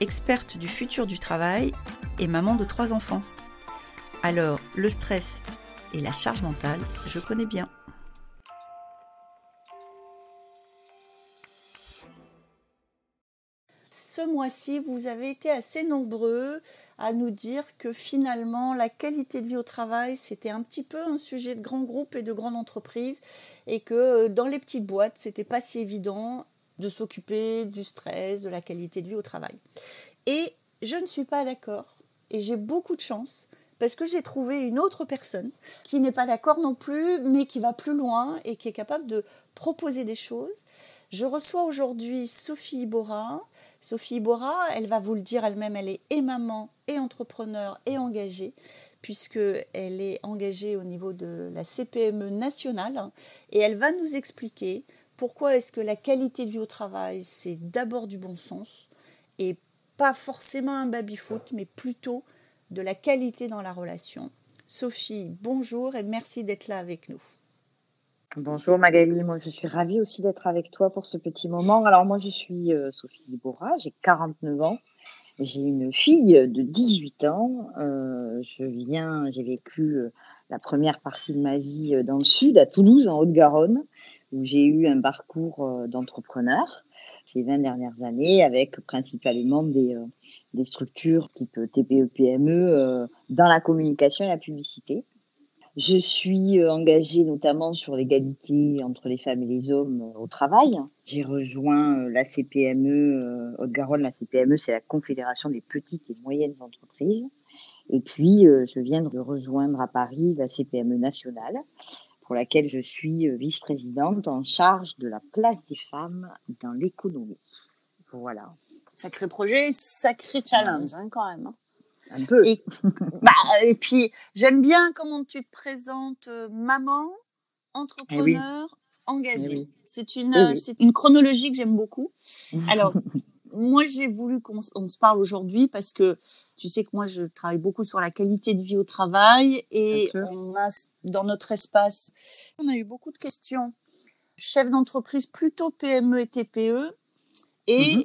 experte du futur du travail et maman de trois enfants. Alors, le stress et la charge mentale, je connais bien. Ce mois-ci, vous avez été assez nombreux à nous dire que finalement, la qualité de vie au travail, c'était un petit peu un sujet de grands groupes et de grandes entreprises et que euh, dans les petites boîtes, c'était pas si évident de s'occuper du stress, de la qualité de vie au travail. Et je ne suis pas d'accord et j'ai beaucoup de chance parce que j'ai trouvé une autre personne qui n'est pas d'accord non plus, mais qui va plus loin et qui est capable de proposer des choses. Je reçois aujourd'hui Sophie Ibora. Sophie Ibora, elle va vous le dire elle-même, elle est et maman, et entrepreneur, et engagée, puisqu'elle est engagée au niveau de la CPME nationale, et elle va nous expliquer pourquoi est-ce que la qualité de vie au travail, c'est d'abord du bon sens, et pas forcément un baby-foot, mais plutôt de la qualité dans la relation. Sophie, bonjour et merci d'être là avec nous. Bonjour Magali, moi je suis ravie aussi d'être avec toi pour ce petit moment. Alors moi je suis euh, Sophie Bora, j'ai 49 ans, j'ai une fille de 18 ans, euh, je viens, j'ai vécu euh, la première partie de ma vie dans le sud, à Toulouse, en Haute-Garonne, où j'ai eu un parcours d'entrepreneur ces 20 dernières années avec principalement des, euh, structures type TPE-PME e, euh, dans la communication et la publicité. Je suis euh, engagée notamment sur l'égalité entre les femmes et les hommes au travail. J'ai rejoint la CPME, Haute-Garonne, la CPME, c'est la Confédération des petites et moyennes entreprises. Et puis, je viens de rejoindre à Paris la CPME nationale pour laquelle je suis euh, vice-présidente en charge de la place des femmes dans l'économie. Voilà. Sacré projet, sacré challenge hein, quand même. Hein. Un peu. Et, bah, et puis, j'aime bien comment tu te présentes, euh, maman, entrepreneur, eh engagée. Eh c'est une, eh c'est une chronologie que j'aime beaucoup. Alors, moi, j'ai voulu qu'on se parle aujourd'hui parce que tu sais que moi, je travaille beaucoup sur la qualité de vie au travail et on a dans notre espace, on a eu beaucoup de questions. Chefs d'entreprise plutôt PME et TPE. Et mhm.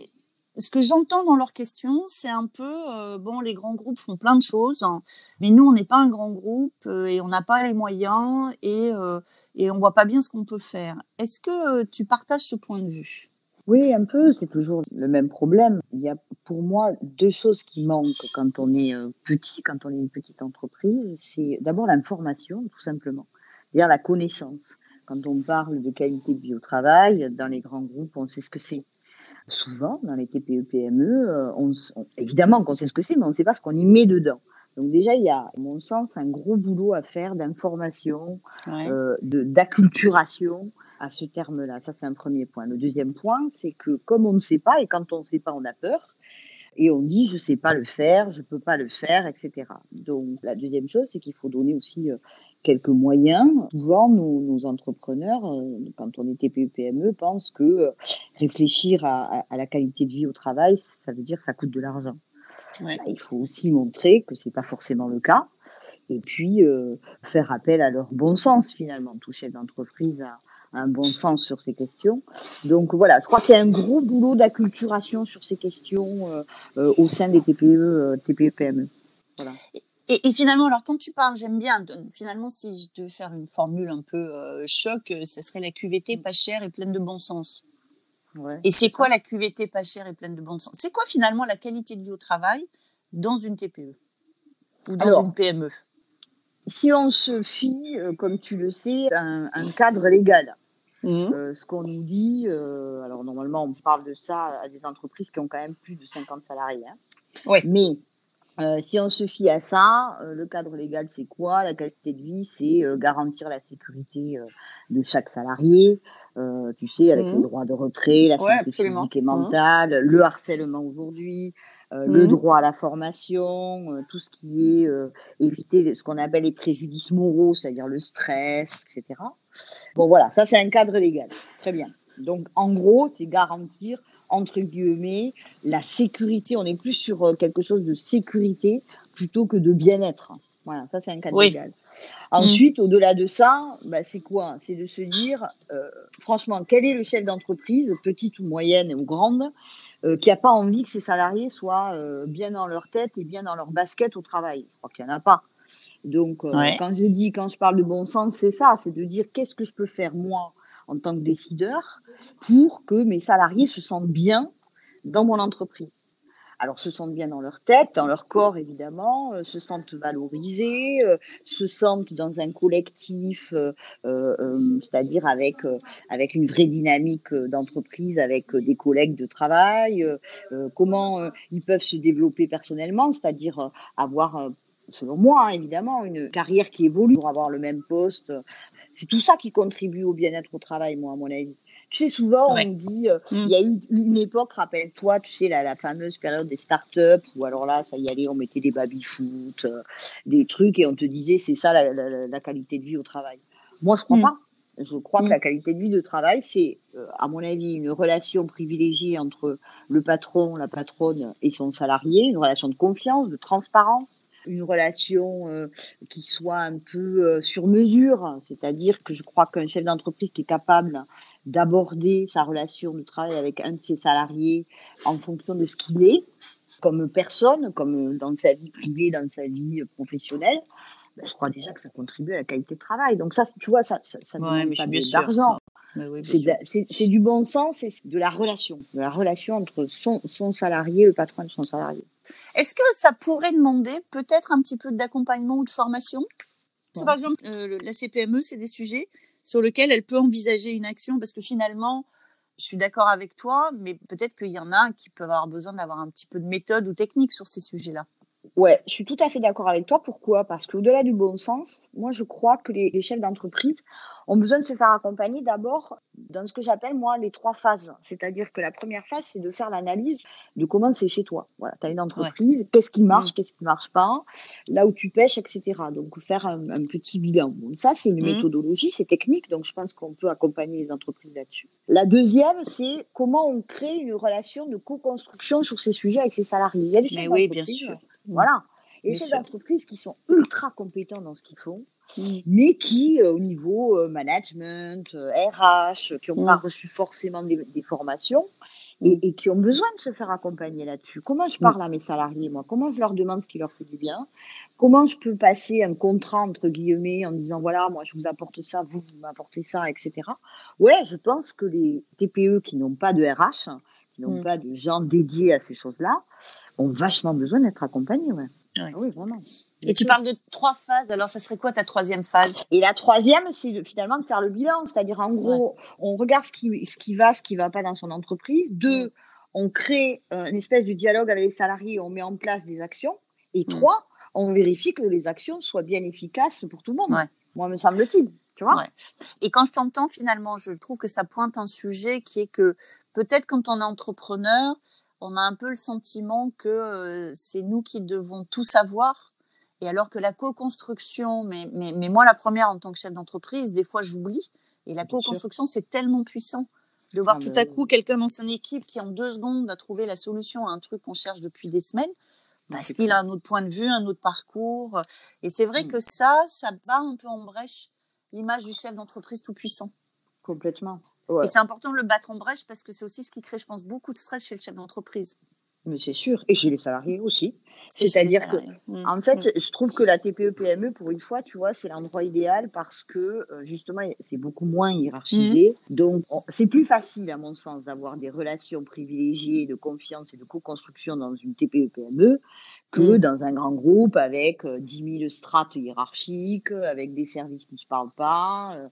ce que j'entends dans leurs questions, c'est un peu, euh, bon, les grands groupes font plein de choses, hein, mais nous, on n'est pas un grand groupe euh, et on n'a pas les moyens et, euh, et on voit pas bien ce qu'on peut faire. Est-ce que tu partages ce point de vue? Oui, un peu, c'est toujours le même problème. Il y a pour moi deux choses qui manquent quand on est euh, petit, quand on est une petite entreprise. C'est d'abord l'information, tout simplement, c'est-à-dire la connaissance. Quand on parle de qualité de vie au travail, dans les grands groupes, on sait ce que c'est. Souvent, dans les TPE-PME, euh, on, évidemment qu'on sait ce que c'est, mais on ne sait pas ce qu'on y met dedans. Donc déjà, il y a, à mon sens, un gros boulot à faire d'information, euh, d'acculturation à ce terme-là. Ça, c'est un premier point. Le deuxième point, c'est que comme on ne sait pas, et quand on ne sait pas, on a peur, et on dit je ne sais pas le faire, je ne peux pas le faire, etc. Donc la deuxième chose, c'est qu'il faut donner aussi euh, quelques moyens. Souvent, nos, entrepreneurs, euh, quand on est TPE-PME, pensent que euh, réfléchir à, la qualité de vie au travail, ça veut dire que ça coûte de l'argent. Il faut aussi montrer que c'est pas forcément le cas. Et puis, faire appel à leur bon sens, finalement. Tout chef d'entreprise a, un bon sens sur ces questions. Donc voilà, je crois qu'il y a un gros boulot d'acculturation sur ces questions euh, euh, au sein des TPE, euh, TPE PME. Voilà. Et, finalement, alors quand tu parles, j'aime bien. Finalement, si je devais faire une formule un peu choc, ce serait la QVT pas chère et pleine de bon sens. Ouais, et c'est quoi la QVT pas chère et pleine de bon sens? C'est quoi finalement la qualité de vie au travail dans une TPE ou dans une PME Si on se fie, comme tu le sais, à un cadre légal, Mmh. Euh, ce qu'on nous dit, euh, alors normalement on parle de ça à des entreprises qui ont quand même plus de 50 salariés. Hein. Oui. Mais euh, si on se fie à ça, le cadre légal c'est quoi? La qualité de vie c'est garantir la sécurité de chaque salarié, tu sais, avec mmh. le droit de retrait, la santé physique et mmh. mentale, le harcèlement aujourd'hui, euh, le mmh. droit à la formation, euh, tout ce qui est euh, éviter ce qu'on appelle les préjudices moraux, c'est-à-dire le stress, etc. Bon voilà, ça c'est un cadre légal. Très bien. Donc en gros, c'est garantir entre guillemets la sécurité. On est plus sur quelque chose de sécurité plutôt que de bien-être. Voilà, ça c'est un cadre légal. Mmh. Ensuite, au-delà de ça, bah, c'est quoi? C'est de se dire, franchement, quel est le chef d'entreprise, petite ou moyenne ou grande, euh, qui n'a pas envie que ses salariés soient euh, bien dans leur tête et bien dans leur basket au travail. Je crois qu'il n'y en a pas. Donc, euh, quand je dis, quand je parle de bon sens, c'est ça, c'est de dire qu'est-ce que je peux faire moi en tant que décideur pour que mes salariés se sentent bien dans mon entreprise alors se sentent bien dans leur tête, dans leur corps évidemment, euh, se sentent valorisés, euh, se sentent dans un collectif, euh, c'est-à-dire avec avec une vraie dynamique d'entreprise, avec des collègues de travail, comment ils peuvent se développer personnellement, c'est-à-dire avoir selon moi, hein, évidemment, une carrière qui évolue pour avoir le même poste. C'est tout ça qui contribue au bien-être au travail, moi, à mon avis. Tu sais, souvent, on dit, euh, mm. il y a eu une époque, rappelle-toi, tu sais, la, la, fameuse période des startups, où alors là, ça y allait, on mettait des baby-foot, euh, des trucs, et on te disait, c'est ça la, la, qualité de vie au travail. Moi, je crois mm. pas. Je crois que mm. la qualité de vie de travail, c'est, euh, à mon avis, une relation privilégiée entre le patron, la patronne et son salarié, une relation de confiance, de transparence, une relation euh, qui soit un peu euh, sur mesure, c'est-à-dire que je crois qu'un chef d'entreprise qui est capable d'aborder sa relation de travail avec un de ses salariés en fonction de ce qu'il est, comme personne, comme dans sa vie privée, dans sa vie professionnelle, ben, je crois déjà que ça contribue à la qualité de travail. Donc ça, tu vois, ça, ça, ça ouais, pas d'argent. C'est du bon sens et de la relation, de la relation entre son, son salarié et le patron de son salarié. Est-ce que ça pourrait demander peut-être un petit peu d'accompagnement ou de formation? Si par exemple euh, la CPME, c'est des sujets sur lesquels elle peut envisager une action parce que finalement, je suis d'accord avec toi, mais peut-être qu'il y en a qui peuvent avoir besoin d'avoir un petit peu de méthode ou technique sur ces sujets-là. Ouais, je suis tout à fait d'accord avec toi. Pourquoi? Parce qu'au-delà du bon sens, moi je crois que les, chefs d'entreprise ont besoin de se faire accompagner d'abord dans ce que j'appelle moi les trois phases. C'est-à-dire que la première phase, c'est de faire l'analyse de comment c'est chez toi. Voilà, tu as une entreprise, qu'est-ce qui marche, mmh. qu'est-ce qui marche pas, là où tu pêches, etc. Donc faire un, petit bilan. Bon, ça, c'est une mmh. méthodologie, c'est technique, donc je pense qu'on peut accompagner les entreprises là-dessus. La deuxième, c'est comment on crée une relation de co-construction sur ces sujets avec ses salariés. Des oui, bien sûr. Voilà. Et ces entreprises qui sont ultra compétents dans ce qu'ils font, mmh. mais qui, euh, au niveau euh, management, RH, euh, qui n'ont pas mmh. reçu forcément des, formations et, qui ont besoin de se faire accompagner là-dessus. Comment je parle à mes salariés, moi? Comment je leur demande ce qui leur fait du bien? Comment je peux passer un contrat, entre guillemets, en disant, voilà, moi, je vous apporte ça, vous, vous m'apportez ça, etc. Ouais, je pense que les TPE qui n'ont pas de RH, qui n'ont pas de gens dédiés à ces choses-là, ont vachement besoin d'être accompagnés. Ouais. Ah oui, vraiment. Et tu parles de trois phases, alors ça serait quoi ta troisième phase? Et la troisième, c'est finalement de faire le bilan, c'est-à-dire en gros, on regarde ce qui, ce qui va, ce qui va pas dans son entreprise. Deux, on crée euh, une espèce de dialogue avec les salariés, on met en place des actions. Et trois, on vérifie que les actions soient bien efficaces pour tout le monde. Moi, me semble-t-il. Tu vois? Et quand je t'entends, finalement, je trouve que ça pointe un sujet qui est que peut-être quand on est entrepreneur, on a un peu le sentiment que euh, c'est nous qui devons tout savoir. Et alors que la co-construction, mais, mais, mais, moi la première en tant que chef d'entreprise, des fois j'oublie. Et la co-construction, c'est tellement puissant de voir ah, tout à coup quelqu'un dans son équipe qui en deux secondes va trouver la solution à un truc qu'on cherche depuis des semaines parce qu'il a un autre point de vue, un autre parcours. Et c'est vrai mm. que ça, ça bat un peu en brèche l'image du chef d'entreprise tout puissant. Complètement. Et c'est important de le battre en brèche parce que c'est aussi ce qui crée, je pense, beaucoup de stress chez le chef d'entreprise. Mais c'est sûr, et chez les salariés aussi. C'est-à-dire que, mmh, en fait, mmh. je trouve que la TPE-PME, pour une fois, tu vois, c'est l'endroit idéal parce que, euh, justement, c'est beaucoup moins hiérarchisé. Mmh. Donc, c'est plus facile, à mon sens, d'avoir des relations privilégiées de confiance et de co-construction dans une TPE-PME que dans un grand groupe avec 10 euh, 000 strates hiérarchiques, avec des services qui ne se parlent pas. Euh.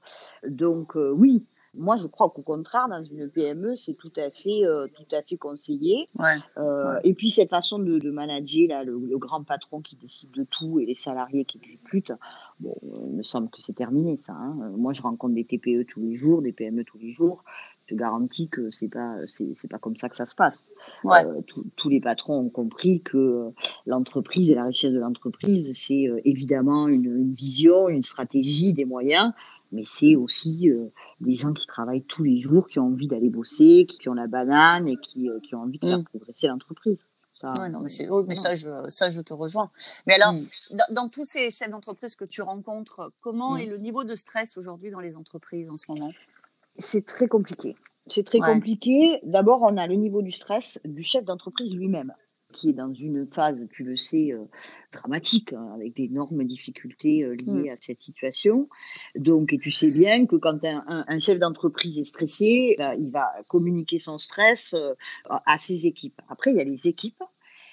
Donc, oui, moi, je crois qu'au contraire, dans une PME, c'est tout à fait, euh, tout à fait conseillé. Euh, et puis cette façon de, de manager là, le, grand patron qui décide de tout et les salariés qui exécutent, bon, il me semble que c'est terminé ça. Hein. Moi, je rencontre des TPE tous les jours, des PME tous les jours. te garantis que c'est pas c'est pas comme ça que ça se passe. Euh, tous les patrons ont compris que l'entreprise et la richesse de l'entreprise, c'est euh, évidemment une, vision, une stratégie, des moyens, mais c'est aussi euh, des gens qui travaillent tous les jours, qui ont envie d'aller bosser, qui, ont la banane et qui, qui ont envie de faire mm. progresser l'entreprise. Ça, non, mais, c'est, mais ça, je, ça, je te rejoins. Mais alors, mm. dans, tous ces chefs d'entreprise que tu rencontres, comment mm. est le niveau de stress aujourd'hui dans les entreprises en ce moment? C'est très compliqué. C'est très compliqué. D'abord, on a le niveau du stress du chef d'entreprise lui-même qui est dans une phase, tu le sais, euh, dramatique, hein, avec d'énormes difficultés euh, liées mm. à cette situation. Donc, et tu sais bien que quand un, chef d'entreprise est stressé, bah, il va communiquer son stress euh, à ses équipes. Après, il y a les équipes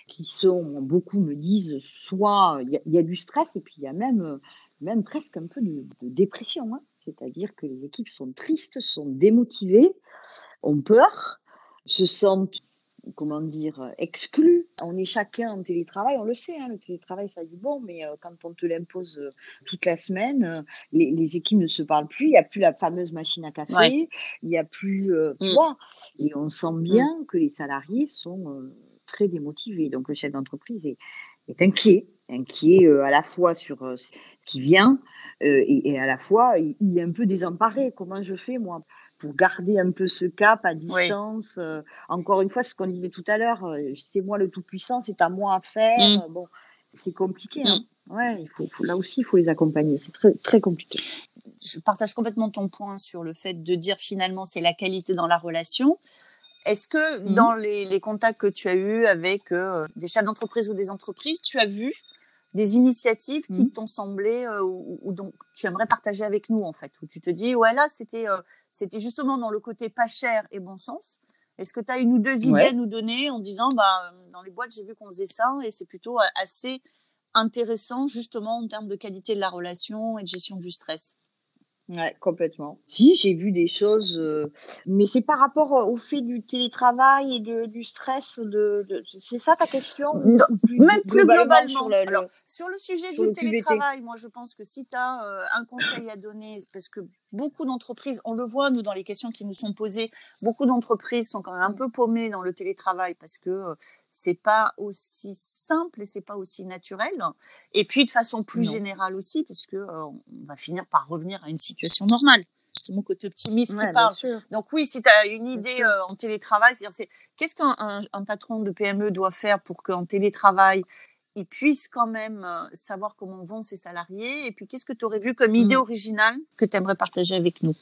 qui sont, beaucoup me disent, soit il y, a du stress et puis il y a même même presque un peu de, dépression. Hein. C'est-à-dire que les équipes sont tristes, sont démotivées, ont peur, se sentent comment dire, exclus. On est chacun en télétravail, on le sait, hein, le télétravail ça dit bon, mais euh, quand on te l'impose euh, toute la semaine, euh, les, équipes ne se parlent plus, il n'y a plus la fameuse machine à café, il n'y a plus, mm. et on sent mm. bien que les salariés sont très démotivés. Donc le chef d'entreprise est, est, inquiet, inquiet à la fois sur ce qui vient et, à la fois il est un peu désemparé. Comment je fais moi? Pour garder un peu ce cap à distance. Euh, encore une fois, ce qu'on disait tout à l'heure, euh, c'est moi le tout-puissant, c'est à moi à faire. Mmh. Bon, c'est compliqué. Hein. Mmh. Ouais, il faut, là aussi, il faut les accompagner. C'est très, très compliqué. Je partage complètement ton point sur le fait de dire finalement c'est la qualité dans la relation. Est-ce que mmh. dans les, contacts que tu as eus avec euh, des chefs d'entreprise ou des entreprises, tu as vu des initiatives qui mmh. t'ont semblé euh, ou, donc tu aimerais partager avec nous en fait où tu te dis ouais là c'était euh, c'était justement dans le côté pas cher et bon sens. Est-ce que tu as une ou deux idées à nous donner en disant bah dans les boîtes j'ai vu qu'on faisait ça et c'est plutôt euh, assez intéressant justement en termes de qualité de la relation et de gestion du stress? Ouais, complètement. Si, j'ai vu des choses, euh, mais c'est par rapport au fait du télétravail et de, du stress. De, c'est ça ta question Même plus globalement. Sur, le, Alors, sur le sujet du télétravail, moi je pense que si tu as euh, un conseil à donner, parce que beaucoup d'entreprises, on le voit nous dans les questions qui nous sont posées, beaucoup d'entreprises sont quand même un peu paumées dans le télétravail parce que euh, c'est pas aussi simple et c'est pas aussi naturel. Et puis de façon plus générale aussi, parce que euh, on va finir par revenir à une situation normale. C'est mon côté optimiste qui parle. Donc oui, si tu as une idée euh, en télétravail, c'est qu'est-ce qu'un un, patron de PME doit faire pour qu'en télétravail, il puisse quand même euh, savoir comment vont ses salariés? Et puis qu'est-ce que tu aurais vu comme idée mmh. originale que tu aimerais partager avec nous?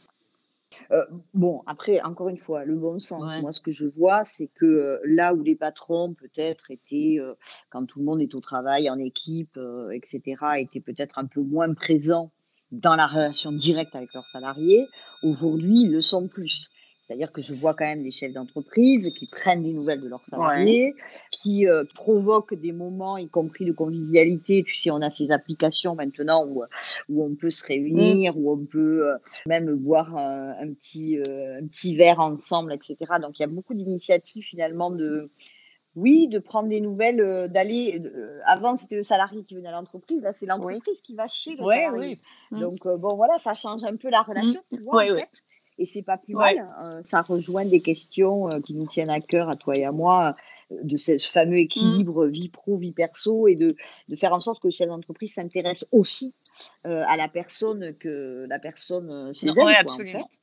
Euh, bon, après, encore une fois, le bon sens. Moi, ce que je vois, c'est que euh, là où les patrons, peut-être, étaient, euh, quand tout le monde est au travail, en équipe, etc., étaient peut-être un peu moins présents dans la relation directe avec leurs salariés, aujourd'hui, ils le sont plus. C'est-à-dire que je vois quand même des chefs d'entreprise qui prennent des nouvelles de leurs salariés, qui euh, provoquent des moments, y compris de convivialité. Tu sais, on a ces applications maintenant où, où on peut se réunir, mm. où on peut euh, même boire un, petit, euh, un petit verre ensemble, etc. Donc il y a beaucoup d'initiatives finalement de, oui, de prendre des nouvelles, d'aller. avant, c'était le salarié qui venait à l'entreprise. Là, c'est l'entreprise qui va chez le salarié. Mm. Donc, bon, voilà, ça change un peu la relation, mm. tu vois, en fait et c'est pas plus mal. Hein. ça rejoint des questions euh, qui nous tiennent à cœur, à toi et à moi, euh, de ce fameux équilibre mmh. vie pro, vie perso, et de, de faire en sorte que le chef d'entreprise s'intéresse aussi euh, à la personne que la personne chez elle. absolument. En fait.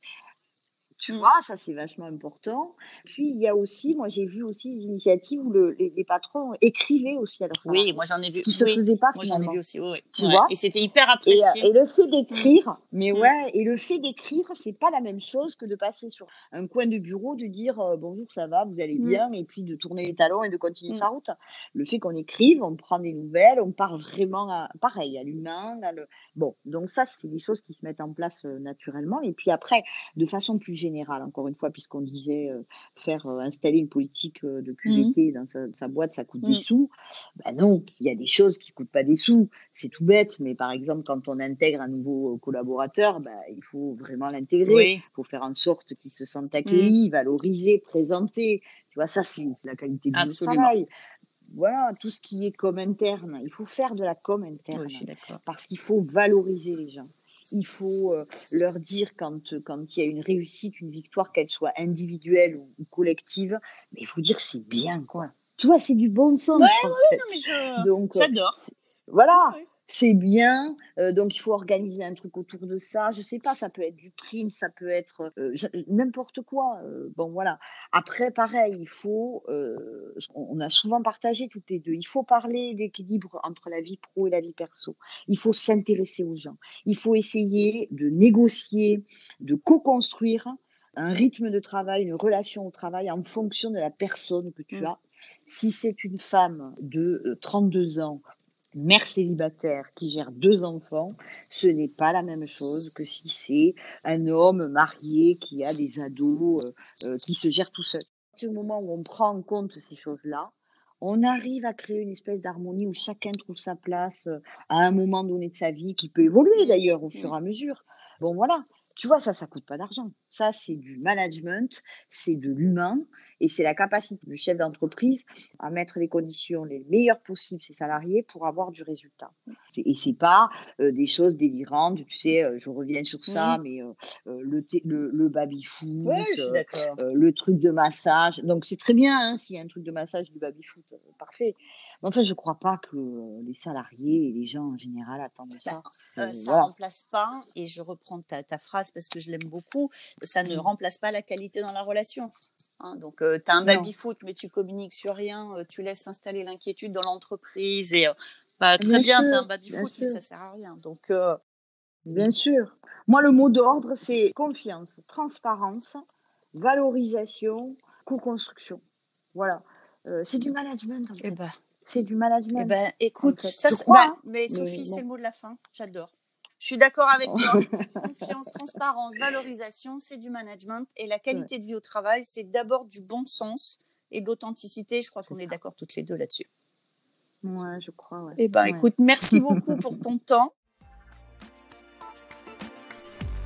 Tu mmh. vois, ça c'est vachement important. Puis il y a aussi, moi j'ai vu aussi des initiatives où les, patrons écrivaient aussi à leurs salariés. Oui, moi j'en ai vu. Ce qui se faisait pas moi, j'en ai vu aussi, oui. Tu vois Et c'était hyper euh, apprécié. Et, le fait d'écrire, mais mmh. ouais, et le fait d'écrire, c'est pas la même chose que de passer sur un coin de bureau, de dire euh, bonjour, ça va, vous allez mmh. bien, et puis de tourner les talons et de continuer sa route. Le fait qu'on écrive, on prend des nouvelles, on part vraiment à, pareil, à l'humain. Le... Bon, donc ça, c'est des choses qui se mettent en place euh, naturellement. Et puis après, de façon plus générale, encore une fois, puisqu'on disait euh, faire euh, installer une politique euh, de mmh. QVT dans sa, boîte, ça coûte des mmh. sous. Ben non, il y a des choses qui coûtent pas des sous. C'est tout bête, mais par exemple, quand on intègre un nouveau collaborateur, ben, il faut vraiment l'intégrer. Il faut faire en sorte qu'il se sente accueilli, mmh. valorisé, présenté. Tu vois, ça, c'est la qualité du travail voilà, tout ce qui est com interne. Il faut faire de la com interne. parce qu'il faut valoriser les gens. Il faut euh, leur dire quand, quand il y a une réussite, une victoire, qu'elle soit individuelle ou, collective, mais il faut dire c'est bien, quoi. Tu vois, c'est du bon sens. Ouais, ouais, non, mais je... j'adore. Voilà c'est bien, euh, donc il faut organiser un truc autour de ça. Je sais pas, ça peut être du print, ça peut être euh, n'importe quoi. Euh, bon voilà. Après, pareil, il faut, on a souvent partagé toutes les deux. Il faut parler d'équilibre entre la vie pro et la vie perso. Il faut s'intéresser aux gens. Il faut essayer de négocier, de co-construire un rythme de travail, une relation au travail en fonction de la personne que tu mmh. as. Si c'est une femme de 32 ans mère célibataire qui gère deux enfants, ce n'est pas la même chose que si c'est un homme marié qui a des ados, euh, euh, qui se gère tout seul. Au moment où on prend en compte ces choses-là, on arrive à créer une espèce d'harmonie où chacun trouve sa place euh, à un moment donné de sa vie, qui peut évoluer d'ailleurs au fur et à mesure. Bon, voilà. Tu vois, ça, ça coûte pas d'argent. Ça, c'est du management, c'est de l'humain et c'est la capacité du chef d'entreprise à mettre les conditions les meilleures possibles ses salariés pour avoir du résultat. Et c'est pas euh, des choses délirantes. Tu sais, euh, je reviens sur ça, mais euh, le, le, le baby foot, le truc de massage. Donc c'est très bien hein, s'il y a un truc de massage du baby foot, parfait. En fait, je ne crois pas que les salariés et les gens en général attendent bah, ça. Euh, ça ne remplace pas, et je reprends ta, phrase parce que je l'aime beaucoup, ça ne mmh. remplace pas la qualité dans la relation. Hein. donc, tu as un baby-foot, mais tu communiques sur rien, tu laisses s'installer l'inquiétude dans l'entreprise. Et bah, très bien, tu as un baby-foot, mais ça ne sert à rien. Donc, Bien sûr. Moi, le mot d'ordre, c'est confiance, transparence, valorisation, co-construction. Voilà. c'est du management. En eh ben, c'est du management. Eh ben, écoute, ça se croit, bah, mais Sophie, c'est le mot de la fin. J'adore. Je suis d'accord avec toi. Confiance, transparence, valorisation, c'est du management. Et la qualité de vie au travail, c'est d'abord du bon sens et de l'authenticité. Je crois qu'on est, d'accord toutes les deux là-dessus. Ouais, je crois. Ouais. Eh ben, écoute, merci beaucoup pour ton temps.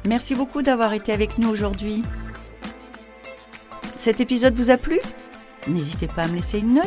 Merci beaucoup d'avoir été avec nous aujourd'hui. Cet épisode vous a plu? N'hésitez pas à me laisser une note